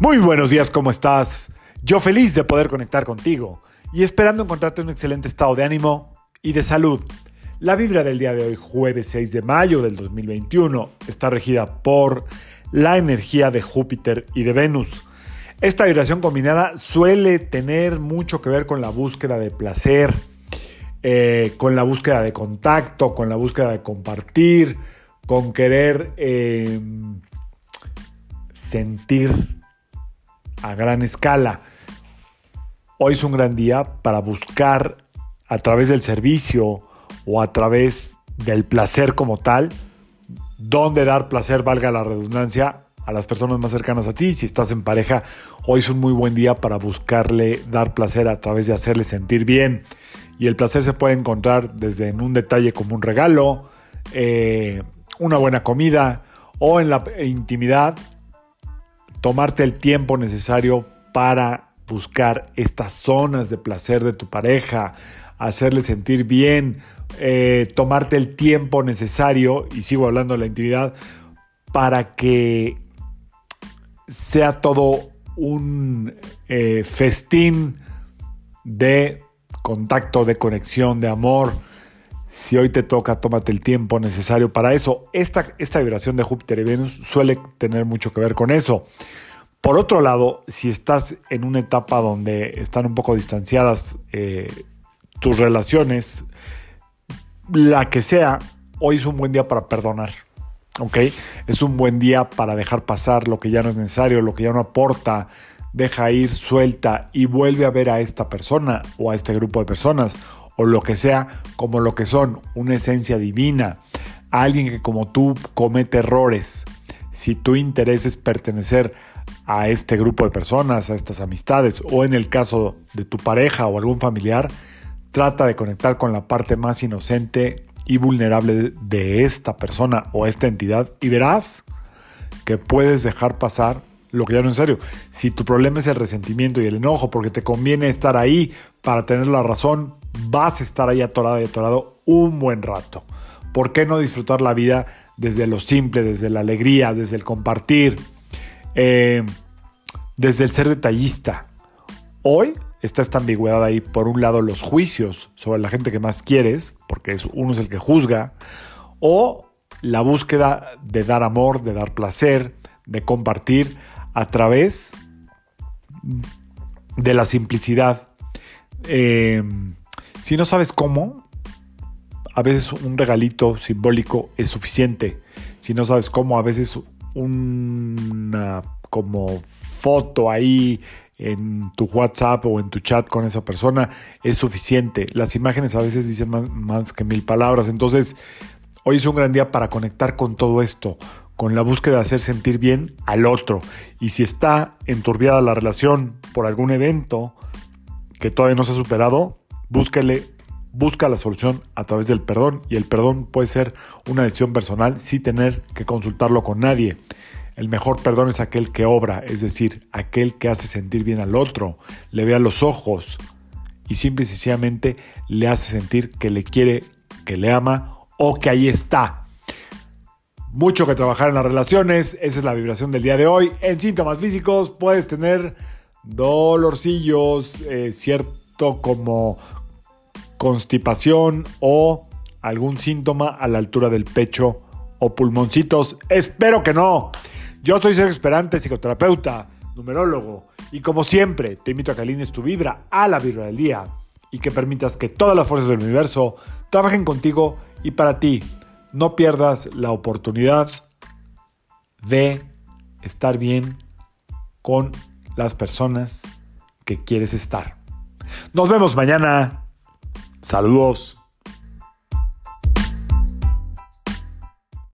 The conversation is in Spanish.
Muy buenos días, ¿cómo estás? Yo feliz de poder conectar contigo y esperando encontrarte en un excelente estado de ánimo y de salud. La vibra del día de hoy, jueves 6 de mayo del 2021, está regida por la energía de Júpiter y de Venus. Esta vibración combinada suele tener mucho que ver con la búsqueda de placer, eh, con la búsqueda de contacto, con la búsqueda de compartir, con querer eh, sentir a gran escala. Hoy es un gran día para buscar a través del servicio o a través del placer como tal, dónde dar placer, valga la redundancia, a las personas más cercanas a ti. Si estás en pareja, hoy es un muy buen día para buscarle dar placer a través de hacerle sentir bien. Y el placer se puede encontrar desde en un detalle como un regalo, eh, una buena comida o en la intimidad tomarte el tiempo necesario para buscar estas zonas de placer de tu pareja, hacerle sentir bien, eh, tomarte el tiempo necesario, y sigo hablando de la intimidad, para que sea todo un eh, festín de contacto, de conexión, de amor. Si hoy te toca, tómate el tiempo necesario para eso. Esta, esta vibración de Júpiter y Venus suele tener mucho que ver con eso. Por otro lado, si estás en una etapa donde están un poco distanciadas eh, tus relaciones, la que sea, hoy es un buen día para perdonar. ¿Ok? Es un buen día para dejar pasar lo que ya no es necesario, lo que ya no aporta, deja ir, suelta y vuelve a ver a esta persona o a este grupo de personas o lo que sea como lo que son, una esencia divina, alguien que como tú comete errores. Si tu interés es pertenecer a este grupo de personas, a estas amistades, o en el caso de tu pareja o algún familiar, trata de conectar con la parte más inocente y vulnerable de esta persona o esta entidad y verás que puedes dejar pasar lo que ya no es necesario. Si tu problema es el resentimiento y el enojo porque te conviene estar ahí para tener la razón, vas a estar ahí atorado y atorado un buen rato. ¿Por qué no disfrutar la vida desde lo simple, desde la alegría, desde el compartir? Eh, desde el ser detallista. Hoy está esta ambigüedad ahí, por un lado los juicios sobre la gente que más quieres, porque uno es el que juzga, o la búsqueda de dar amor, de dar placer, de compartir a través de la simplicidad. Eh, si no sabes cómo, a veces un regalito simbólico es suficiente. Si no sabes cómo, a veces una como foto ahí en tu WhatsApp o en tu chat con esa persona es suficiente. Las imágenes a veces dicen más, que mil palabras. Entonces, hoy es un gran día para conectar con todo esto, con la búsqueda de hacer sentir bien al otro. Y si está enturbiada la relación por algún evento que todavía no se ha superado, búscale busca la solución a través del perdón y el perdón puede ser una decisión personal sin tener que consultarlo con nadie. El mejor perdón es aquel que obra, es decir, aquel que hace sentir bien al otro, le ve a los ojos y simple y sencillamente le hace sentir que le quiere, que le ama o que ahí está. Mucho que trabajar en las relaciones, esa es la vibración del día de hoy. En síntomas físicos puedes tener dolorcillos, eh, cierto como constipación o algún síntoma a la altura del pecho o pulmoncitos. Espero que no. Yo soy Sergio Esperante, psicoterapeuta, numerólogo, y como siempre te invito a que alines tu vibra a la vibra del día y que permitas que todas las fuerzas del universo trabajen contigo y para ti. No pierdas la oportunidad de estar bien con las personas que quieres estar. Nos vemos mañana. Saludos.